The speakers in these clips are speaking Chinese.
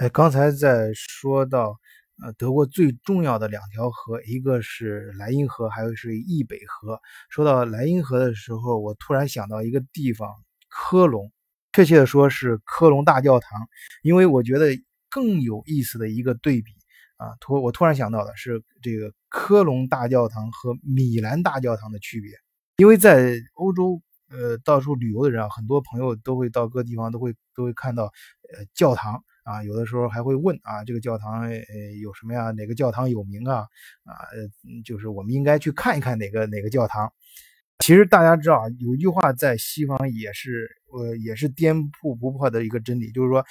哎，刚才在说到，呃，德国最重要的两条河，一个是莱茵河，还有是易北河。说到莱茵河的时候，我突然想到一个地方——科隆，确切的说是科隆大教堂。因为我觉得更有意思的一个对比啊，突我突然想到的是这个科隆大教堂和米兰大教堂的区别。因为在欧洲，呃，到处旅游的人啊，很多朋友都会到各地方都会都会看到，呃，教堂。啊，有的时候还会问啊，这个教堂呃有什么呀？哪个教堂有名啊？啊，就是我们应该去看一看哪个哪个教堂。其实大家知道，有句话在西方也是呃也是颠扑不破的一个真理，就是说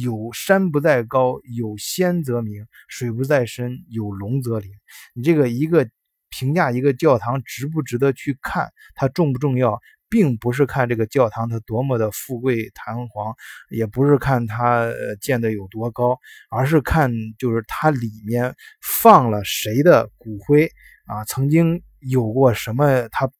有山不在高，有仙则名；水不在深，有龙则灵。你这个一个评价一个教堂值不值得去看，它重不重要？并不是看这个教堂它多么的富贵堂皇，也不是看它建的有多高，而是看就是它里面放了谁的骨灰啊，曾经有过什么，它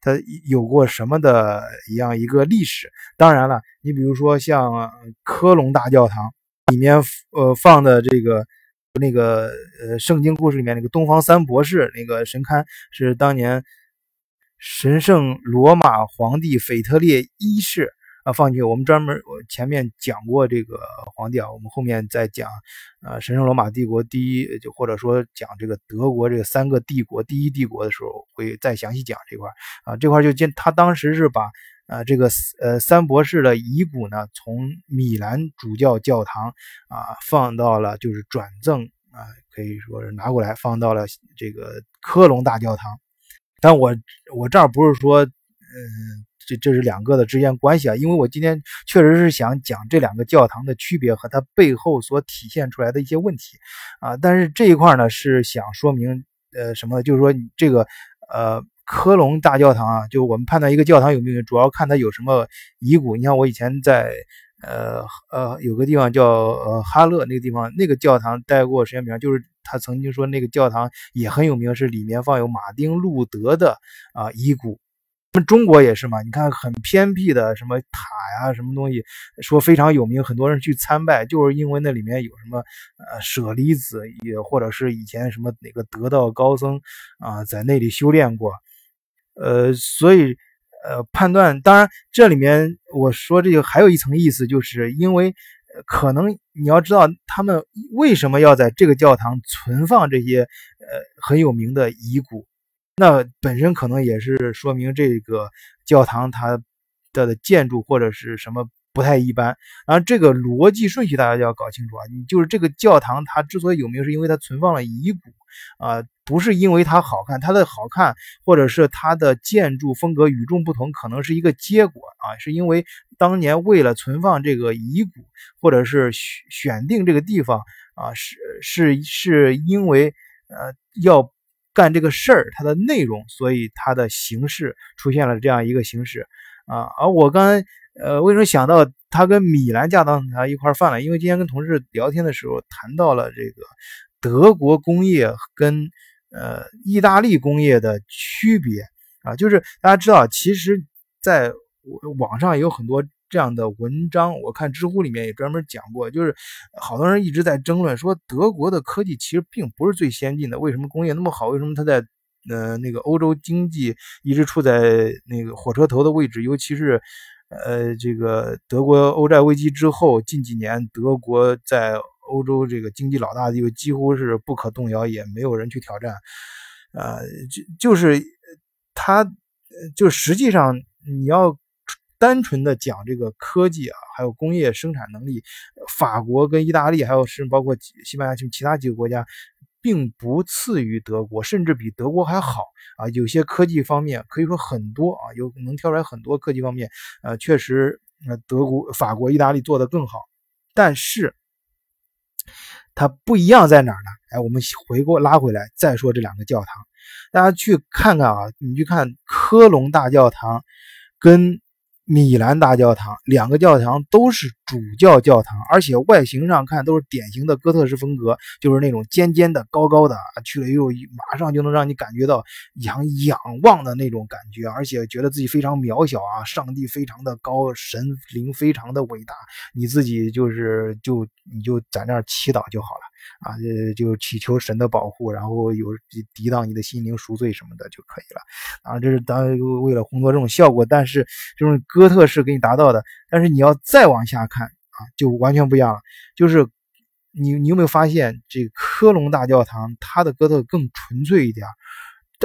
它有过什么的一样一个历史。当然了，你比如说像科隆大教堂里面呃放的这个那个呃圣经故事里面那个东方三博士那个神龛是当年。神圣罗马皇帝腓特烈一世啊，放进去。我们专门我前面讲过这个皇帝啊，我们后面再讲啊，神圣罗马帝国第一，就或者说讲这个德国这三个帝国第一帝国的时候，会再详细讲这块啊。这块就见他当时是把啊这个呃三博士的遗骨呢，从米兰主教教堂啊放到了，就是转赠啊，可以说是拿过来放到了这个科隆大教堂。但我我这儿不是说，嗯，这这是两个的之间关系啊，因为我今天确实是想讲这两个教堂的区别和它背后所体现出来的一些问题啊。但是这一块呢是想说明，呃，什么呢？就是说这个，呃，科隆大教堂啊，就我们判断一个教堂有没有，主要看它有什么遗骨。你像我以前在。呃呃，有个地方叫呃哈勒，那个地方那个教堂待过时间比较就是他曾经说那个教堂也很有名，是里面放有马丁路德的啊遗骨。那中国也是嘛，你看很偏僻的什么塔呀，什么东西说非常有名，很多人去参拜，就是因为那里面有什么呃舍利子，也或者是以前什么哪个得道高僧啊在那里修炼过，呃，所以。呃，判断当然，这里面我说这个还有一层意思，就是因为可能你要知道他们为什么要在这个教堂存放这些呃很有名的遗骨，那本身可能也是说明这个教堂它的建筑或者是什么不太一般。然后这个逻辑顺序大家就要搞清楚啊，你就是这个教堂它之所以有名，是因为它存放了遗骨啊。不是因为它好看，它的好看或者是它的建筑风格与众不同，可能是一个结果啊，是因为当年为了存放这个遗骨，或者是选选定这个地方啊，是是是因为呃要干这个事儿，它的内容，所以它的形式出现了这样一个形式啊。而我刚才呃为什么想到它跟米兰教堂它一块儿犯了？因为今天跟同事聊天的时候谈到了这个德国工业跟。呃，意大利工业的区别啊，就是大家知道，其实在网上有很多这样的文章，我看知乎里面也专门讲过，就是好多人一直在争论说，德国的科技其实并不是最先进的，为什么工业那么好？为什么它在呃那个欧洲经济一直处在那个火车头的位置？尤其是呃这个德国欧债危机之后，近几年德国在。欧洲这个经济老大就几乎是不可动摇，也没有人去挑战。呃，就就是他，就实际上你要单纯的讲这个科技啊，还有工业生产能力，法国跟意大利，还有甚至包括西班牙其其他几个国家，并不次于德国，甚至比德国还好啊。有些科技方面可以说很多啊，有能挑出来很多科技方面，呃，确实，呃，德国、法国、意大利做的更好，但是。它不一样在哪儿呢？哎，我们回过拉回来再说这两个教堂，大家去看看啊，你去看科隆大教堂跟米兰大教堂，两个教堂都是主教教堂，而且外形上看都是典型的哥特式风格，就是那种尖尖的、高高的，去了以后马上就能让你感觉到仰仰望的那种感觉，而且觉得自己非常渺小啊，上帝非常的高，神灵非常的伟大，你自己就是就你就在那儿祈祷就好了。啊，就就祈求神的保护，然后有抵挡你的心灵赎罪什么的就可以了。啊，这是当然为了烘托这种效果，但是这种哥特式给你达到的。但是你要再往下看啊，就完全不一样了。就是你你有没有发现，这科隆大教堂它的哥特更纯粹一点？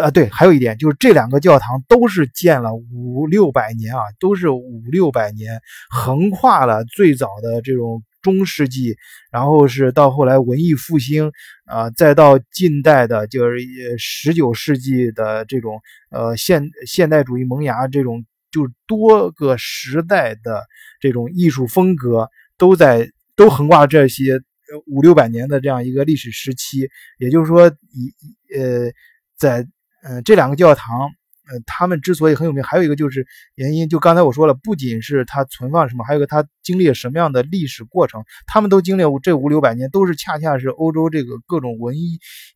啊，对，还有一点就是这两个教堂都是建了五六百年啊，都是五六百年，横跨了最早的这种。中世纪，然后是到后来文艺复兴，啊，再到近代的，就是十九世纪的这种呃现现代主义萌芽，这种就多个时代的这种艺术风格都在都横跨这些五六百年的这样一个历史时期。也就是说，以呃在呃这两个教堂。呃，他们之所以很有名，还有一个就是原因，就刚才我说了，不仅是它存放什么，还有个它经历了什么样的历史过程。他们都经历这五六百年，都是恰恰是欧洲这个各种文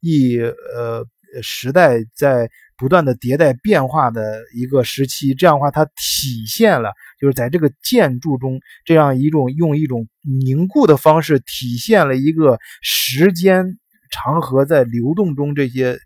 艺呃时代在不断的迭代变化的一个时期。这样的话，它体现了就是在这个建筑中这样一种用一种凝固的方式，体现了一个时间长河在流动中这些。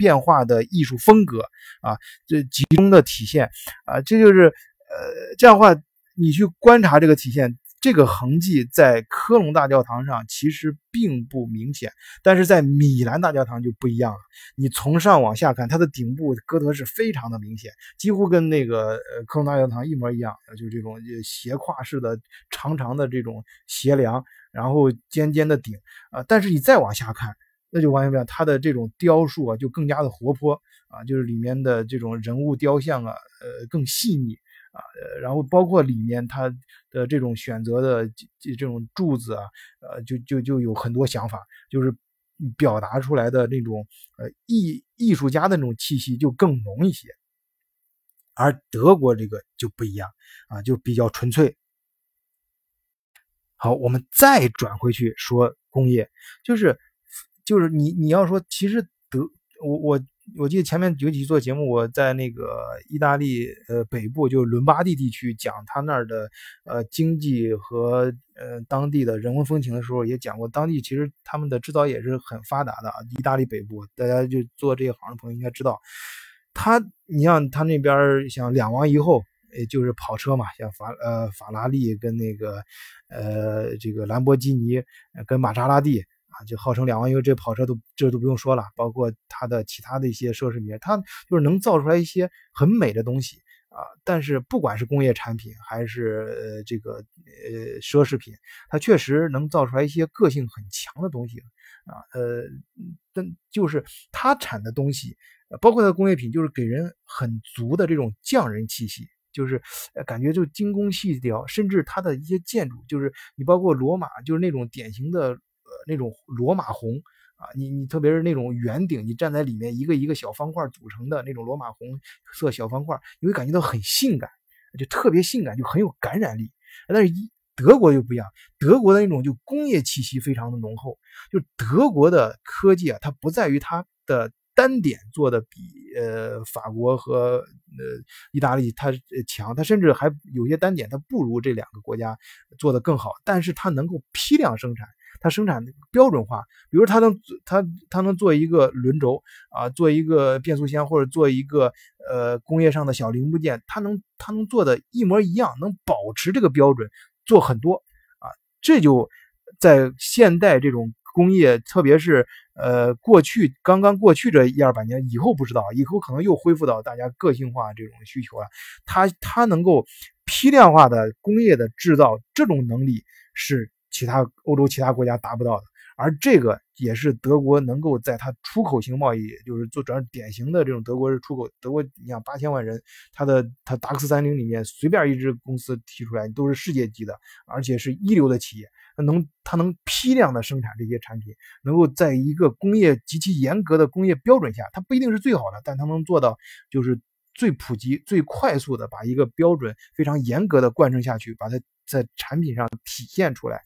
变化的艺术风格啊，这集中的体现啊，这就是呃，这样的话，你去观察这个体现，这个痕迹在科隆大教堂上其实并不明显，但是在米兰大教堂就不一样了。你从上往下看，它的顶部哥特式非常的明显，几乎跟那个呃科隆大教堂一模一样，就这种斜跨式的长长的这种斜梁，然后尖尖的顶啊。但是你再往下看。那就完全不一样，它的这种雕塑啊，就更加的活泼啊，就是里面的这种人物雕像啊，呃，更细腻啊，呃，然后包括里面它的这种选择的这种柱子啊，呃，就就就有很多想法，就是表达出来的那种呃艺艺术家的那种气息就更浓一些，而德国这个就不一样啊，就比较纯粹。好，我们再转回去说工业，就是。就是你，你要说，其实德，我我我记得前面有几期做节目，我在那个意大利呃北部，就伦巴第地区讲他那儿的呃经济和呃当地的人文风情的时候，也讲过，当地其实他们的制造业是很发达的啊。意大利北部，大家就做这一行的朋友应该知道，他你像他那边像两王一后，也就是跑车嘛，像法呃法拉利跟那个呃这个兰博基尼跟玛莎拉蒂。就号称两万因为，这跑车都这都不用说了，包括它的其他的一些奢侈品，它就是能造出来一些很美的东西啊。但是不管是工业产品还是呃这个呃奢侈品，它确实能造出来一些个性很强的东西啊。呃，但就是它产的东西，包括它的工业品，就是给人很足的这种匠人气息，就是感觉就精工细雕，甚至它的一些建筑，就是你包括罗马，就是那种典型的。那种罗马红啊，你你特别是那种圆顶，你站在里面一个一个小方块组成的那种罗马红色小方块，你会感觉到很性感，就特别性感，就很有感染力。但是德国就不一样，德国的那种就工业气息非常的浓厚。就德国的科技啊，它不在于它的单点做的比呃法国和呃意大利它强，它甚至还有些单点它不如这两个国家做的更好，但是它能够批量生产。它生产标准化，比如它能它它能做一个轮轴啊，做一个变速箱或者做一个呃工业上的小零部件，它能它能做的一模一样，能保持这个标准，做很多啊，这就在现代这种工业，特别是呃过去刚刚过去这一二百年以后不知道，以后可能又恢复到大家个性化这种需求了。它它能够批量化的工业的制造，这种能力是。其他欧洲其他国家达不到的，而这个也是德国能够在它出口型贸易，就是做主要典型的这种德国是出口。德国你想八千万人，它的它达克斯三零里面随便一支公司提出来都是世界级的，而且是一流的企业，它能它能批量的生产这些产品，能够在一个工业极其严格的工业标准下，它不一定是最好的，但它能做到就是最普及、最快速的把一个标准非常严格的贯彻下去，把它在产品上体现出来。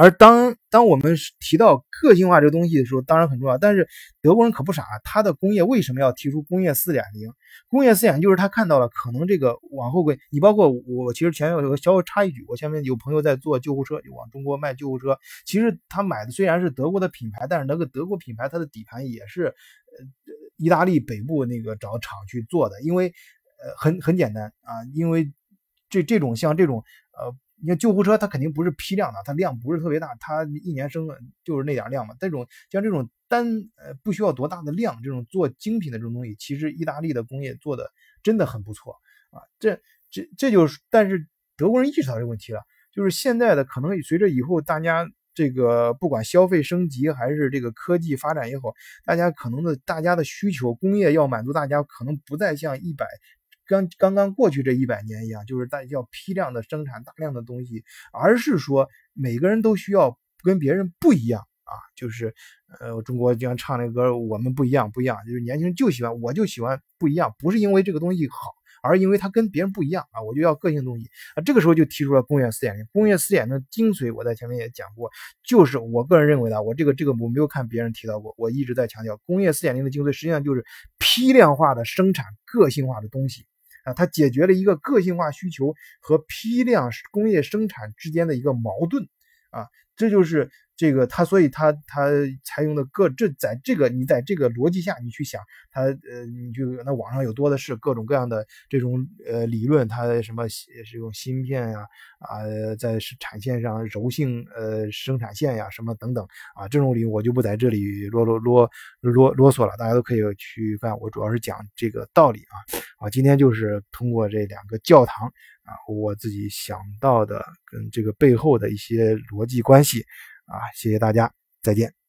而当当我们提到个性化这个东西的时候，当然很重要。但是德国人可不傻，他的工业为什么要提出工业四点零？工业四点就是他看到了可能这个往后会，你包括我，其实前面有个小小插一句，我前面有朋友在做救护车，就往中国卖救护车。其实他买的虽然是德国的品牌，但是那个德国品牌它的底盘也是呃意大利北部那个找厂去做的，因为呃很很简单啊，因为这这种像这种呃。你看救护车，它肯定不是批量的，它量不是特别大，它一年生就是那点量嘛。这种像这种单呃不需要多大的量，这种做精品的这种东西，其实意大利的工业做的真的很不错啊。这这这就是，但是德国人意识到这个问题了，就是现在的可能随着以后大家这个不管消费升级还是这个科技发展也好，大家可能的大家的需求，工业要满足大家，可能不再像一百。刚刚刚过去这一百年一样，就是大家要批量的生产大量的东西，而是说每个人都需要跟别人不一样啊，就是呃，中国经常唱那歌，我们不一样，不一样，就是年轻人就喜欢，我就喜欢不一样，不是因为这个东西好，而因为它跟别人不一样啊，我就要个性东西啊。这个时候就提出了工业四点零，工业四点零的精髓，我在前面也讲过，就是我个人认为的，我这个这个我没有看别人提到过，我一直在强调，工业四点零的精髓实际上就是批量化的生产个性化的东西。它解决了一个个性化需求和批量工业生产之间的一个矛盾，啊，这就是。这个他，所以他他采用的各这在这个你在这个逻辑下，你去想他呃，你就那网上有多的是各种各样的这种呃理论，它什么是用芯片呀啊，在产线上柔性呃生产线呀什么等等啊，这种理我就不在这里啰啰啰啰啰嗦了，大家都可以去看。我主要是讲这个道理啊啊，今天就是通过这两个教堂啊，我自己想到的跟这个背后的一些逻辑关系。啊，谢谢大家，再见。